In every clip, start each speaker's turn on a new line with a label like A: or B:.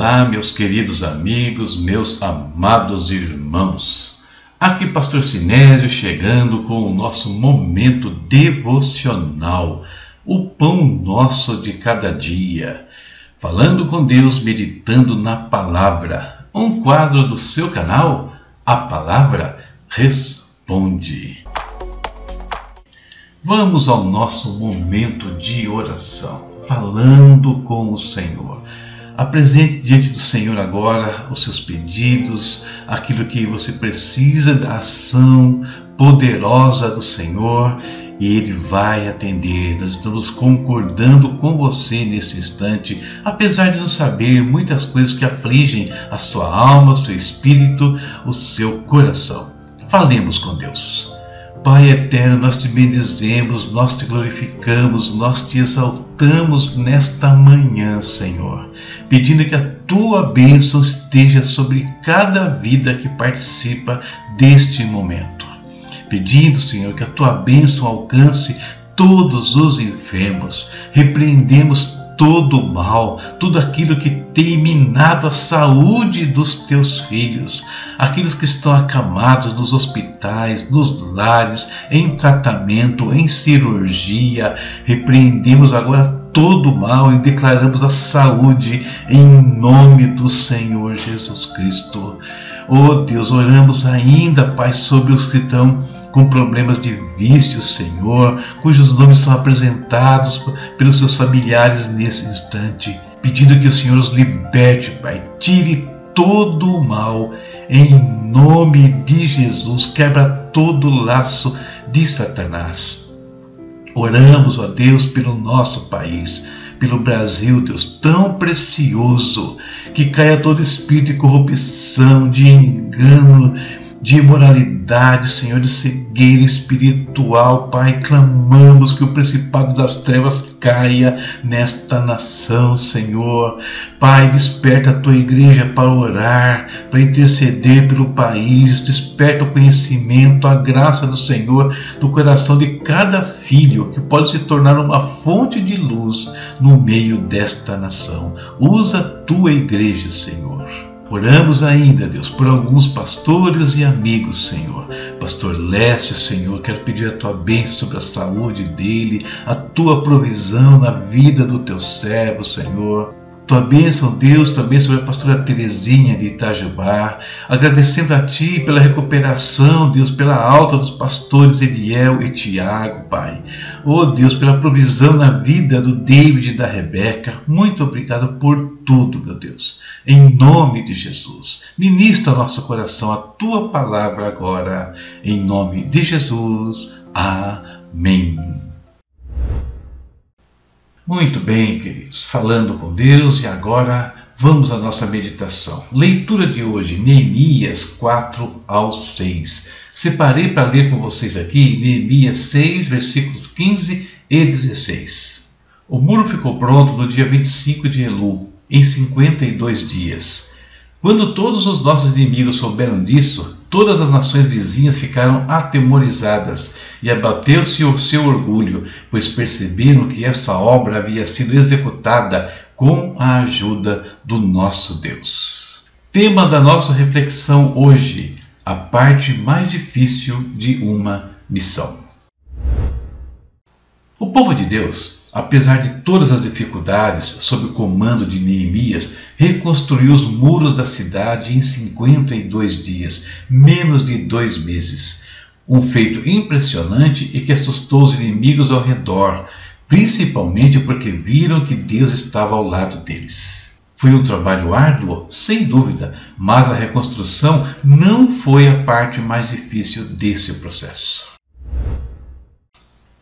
A: Olá, meus queridos amigos, meus amados irmãos. Aqui, Pastor Sinério, chegando com o nosso momento devocional, o pão nosso de cada dia. Falando com Deus, meditando na palavra. Um quadro do seu canal, A Palavra Responde. Vamos ao nosso momento de oração, falando com o Senhor. Apresente diante do Senhor agora os seus pedidos, aquilo que você precisa da ação poderosa do Senhor e Ele vai atender. Nós estamos concordando com você nesse instante, apesar de não saber muitas coisas que afligem a sua alma, o seu espírito, o seu coração. Falemos com Deus. Pai eterno, nós te bendizemos, nós te glorificamos, nós te exaltamos nesta manhã, Senhor, pedindo que a tua bênção esteja sobre cada vida que participa deste momento. Pedindo, Senhor, que a tua bênção alcance todos os enfermos, repreendemos todo o mal, tudo aquilo que tem minado a saúde dos teus filhos, aqueles que estão acamados nos hospitais, nos lares, em tratamento, em cirurgia. Repreendemos agora todo o mal e declaramos a saúde em nome do Senhor Jesus Cristo. Oh Deus, oramos ainda, Pai, sobre os que estão com problemas de vícios, Senhor, cujos nomes são apresentados pelos seus familiares nesse instante, pedindo que o Senhor os liberte, Pai, tire todo o mal, em nome de Jesus, quebra todo laço de Satanás. Oramos, ó Deus, pelo nosso país, pelo Brasil, Deus, tão precioso, que caia todo espírito de corrupção, de engano, de imoralidade, Senhor, de cegueira espiritual, Pai. Clamamos que o principado das trevas caia nesta nação, Senhor. Pai, desperta a tua igreja para orar, para interceder pelo país. Desperta o conhecimento, a graça do Senhor no coração de cada filho que pode se tornar uma fonte de luz no meio desta nação. Usa a tua igreja, Senhor Oramos ainda, Deus, por alguns pastores e amigos, Senhor. Pastor Leste, Senhor, quero pedir a tua bênção sobre a saúde dele, a tua provisão na vida do teu servo, Senhor. Tua bênção, Deus, também sobre a pastora Terezinha de Itajubá, agradecendo a Ti pela recuperação, Deus, pela alta dos pastores Eliel e Tiago, Pai. Oh, Deus, pela provisão na vida do David e da Rebeca. Muito obrigado por tudo, meu Deus. Em nome de Jesus, ministra nosso coração a Tua palavra agora. Em nome de Jesus. Amém. Muito bem, queridos, falando com Deus e agora vamos à nossa meditação. Leitura de hoje, Neemias 4 ao 6. Separei para ler com vocês aqui Neemias 6, versículos 15 e 16. O muro ficou pronto no dia 25 de Elu, em 52 dias. Quando todos os nossos inimigos souberam disso, todas as nações vizinhas ficaram atemorizadas e abateu-se o seu orgulho, pois perceberam que essa obra havia sido executada com a ajuda do nosso Deus. Tema da nossa reflexão hoje: a parte mais difícil de uma missão. O povo de Deus apesar de todas as dificuldades, sob o comando de Neemias, reconstruiu os muros da cidade em 52 dias, menos de dois meses. Um feito impressionante e que assustou os inimigos ao redor, principalmente porque viram que Deus estava ao lado deles. Foi um trabalho árduo, sem dúvida, mas a reconstrução não foi a parte mais difícil desse processo.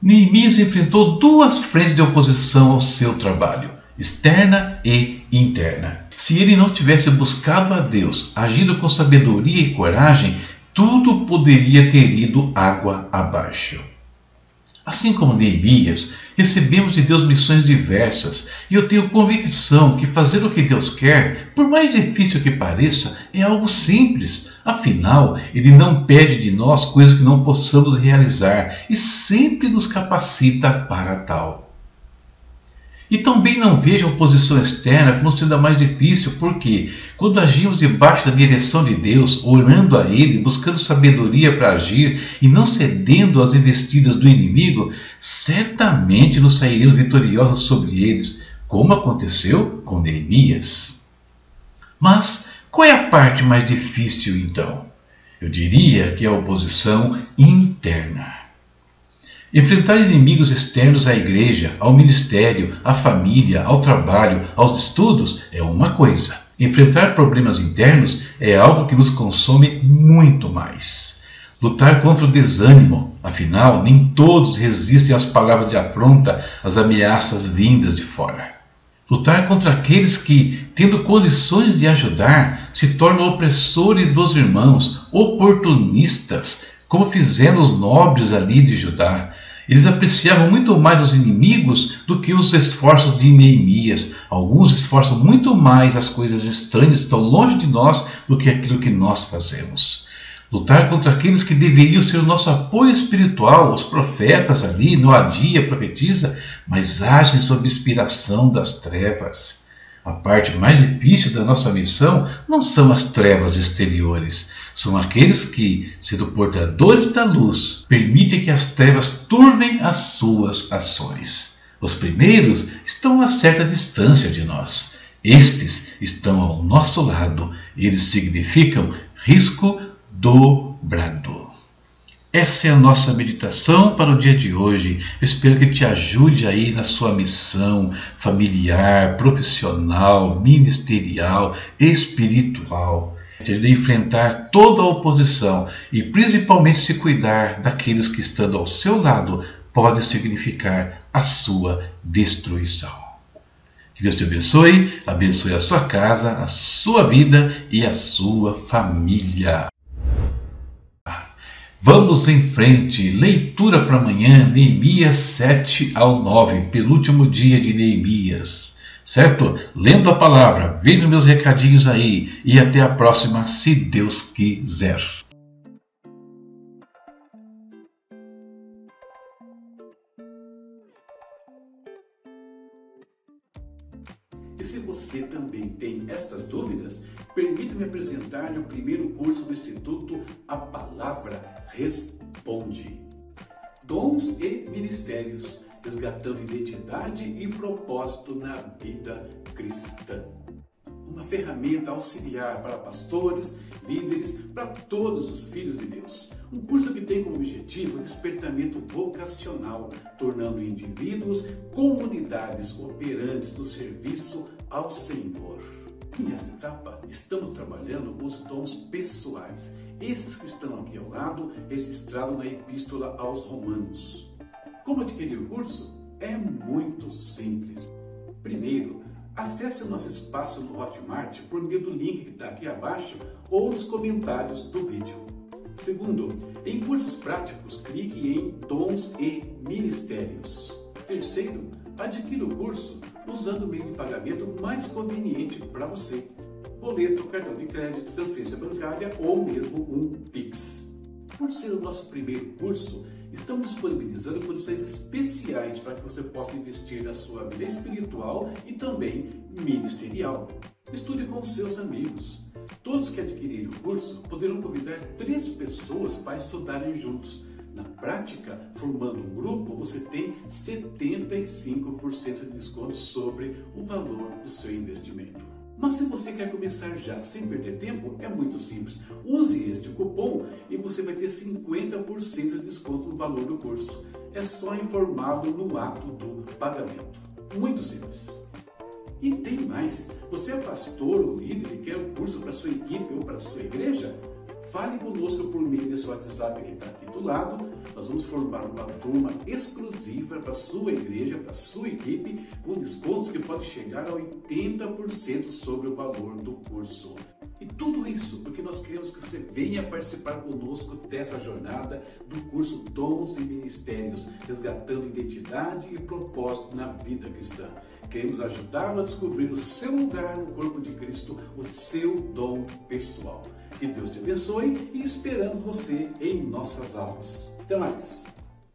A: Neemias enfrentou duas frentes de oposição ao seu trabalho, externa e interna. Se ele não tivesse buscado a Deus, agindo com sabedoria e coragem, tudo poderia ter ido água abaixo. Assim como Neemias, recebemos de Deus missões diversas e eu tenho convicção que fazer o que Deus quer, por mais difícil que pareça, é algo simples. Afinal, Ele não pede de nós coisas que não possamos realizar e sempre nos capacita para tal. E também não vejo a oposição externa como sendo a mais difícil, porque quando agimos debaixo da direção de Deus, orando a Ele, buscando sabedoria para agir e não cedendo às investidas do inimigo, certamente nos sairemos vitoriosos sobre eles, como aconteceu com Neemias. Mas qual é a parte mais difícil então? Eu diria que é a oposição interna. Enfrentar inimigos externos à igreja, ao ministério, à família, ao trabalho, aos estudos é uma coisa. Enfrentar problemas internos é algo que nos consome muito mais. Lutar contra o desânimo, afinal, nem todos resistem às palavras de afronta, às ameaças vindas de fora. Lutar contra aqueles que, tendo condições de ajudar, se tornam opressores dos irmãos, oportunistas, como fizeram os nobres ali de Judá. Eles apreciavam muito mais os inimigos do que os esforços de Neemias. Alguns esforçam muito mais as coisas estranhas, estão longe de nós, do que aquilo que nós fazemos. Lutar contra aqueles que deveriam ser o nosso apoio espiritual, os profetas ali, Noadia, profetiza, mas agem sob inspiração das trevas. A parte mais difícil da nossa missão não são as trevas exteriores, são aqueles que, sendo portadores da luz, permitem que as trevas turnem as suas ações. Os primeiros estão a certa distância de nós. Estes estão ao nosso lado. Eles significam risco dobrado. Essa é a nossa meditação para o dia de hoje. Eu espero que te ajude aí na sua missão familiar, profissional, ministerial, espiritual. De enfrentar toda a oposição e principalmente se cuidar daqueles que, estando ao seu lado, podem significar a sua destruição. Que Deus te abençoe, abençoe a sua casa, a sua vida e a sua família. Vamos em frente. Leitura para amanhã, Neemias 7 ao 9, penúltimo dia de Neemias. Certo? Lendo a palavra, veja meus recadinhos aí e até a próxima, se Deus quiser.
B: E se você também tem estas dúvidas, permita-me apresentar-lhe o primeiro curso do Instituto A Palavra Responde. Dons e Ministérios, resgatando identidade e propósito na vida cristã. Uma ferramenta auxiliar para pastores, líderes, para todos os filhos de Deus. Um curso que tem como objetivo o despertamento vocacional, tornando indivíduos comunidades operantes do serviço ao Senhor. Nessa etapa, estamos trabalhando os dons pessoais, esses que estão aqui ao lado, registrados na Epístola aos Romanos. Como adquirir o curso? É muito simples. Primeiro, acesse o nosso espaço no Hotmart por meio do link que está aqui abaixo ou nos comentários do vídeo. Segundo, em cursos práticos, clique em Dons e Ministérios. Terceiro, adquira o curso usando o meio de pagamento mais conveniente para você. Boleto, cartão de crédito, transferência bancária ou mesmo um Pix. Por ser o nosso primeiro curso, estamos disponibilizando condições especiais para que você possa investir na sua vida espiritual e também ministerial. Estude com seus amigos. Todos que adquirirem o curso poderão convidar três pessoas para estudarem juntos na prática, formando um grupo, você tem 75% de desconto sobre o valor do seu investimento. Mas se você quer começar já sem perder tempo, é muito simples. Use este cupom e você vai ter 50% de desconto no valor do curso. É só informado no ato do pagamento. Muito simples. E tem mais. Você é pastor ou líder e quer um curso para sua equipe ou para sua igreja? Fale conosco por meio desse WhatsApp que está aqui do lado. Nós vamos formar uma turma exclusiva para sua igreja, para sua equipe, com descontos que podem chegar a 80% sobre o valor do curso. E tudo isso porque nós queremos que você venha participar conosco dessa jornada do curso Dons e Ministérios, resgatando identidade e propósito na vida cristã. Queremos ajudá-lo a descobrir o seu lugar no corpo de Cristo, o seu dom pessoal. Que Deus te abençoe e esperamos você em nossas aulas. Até mais!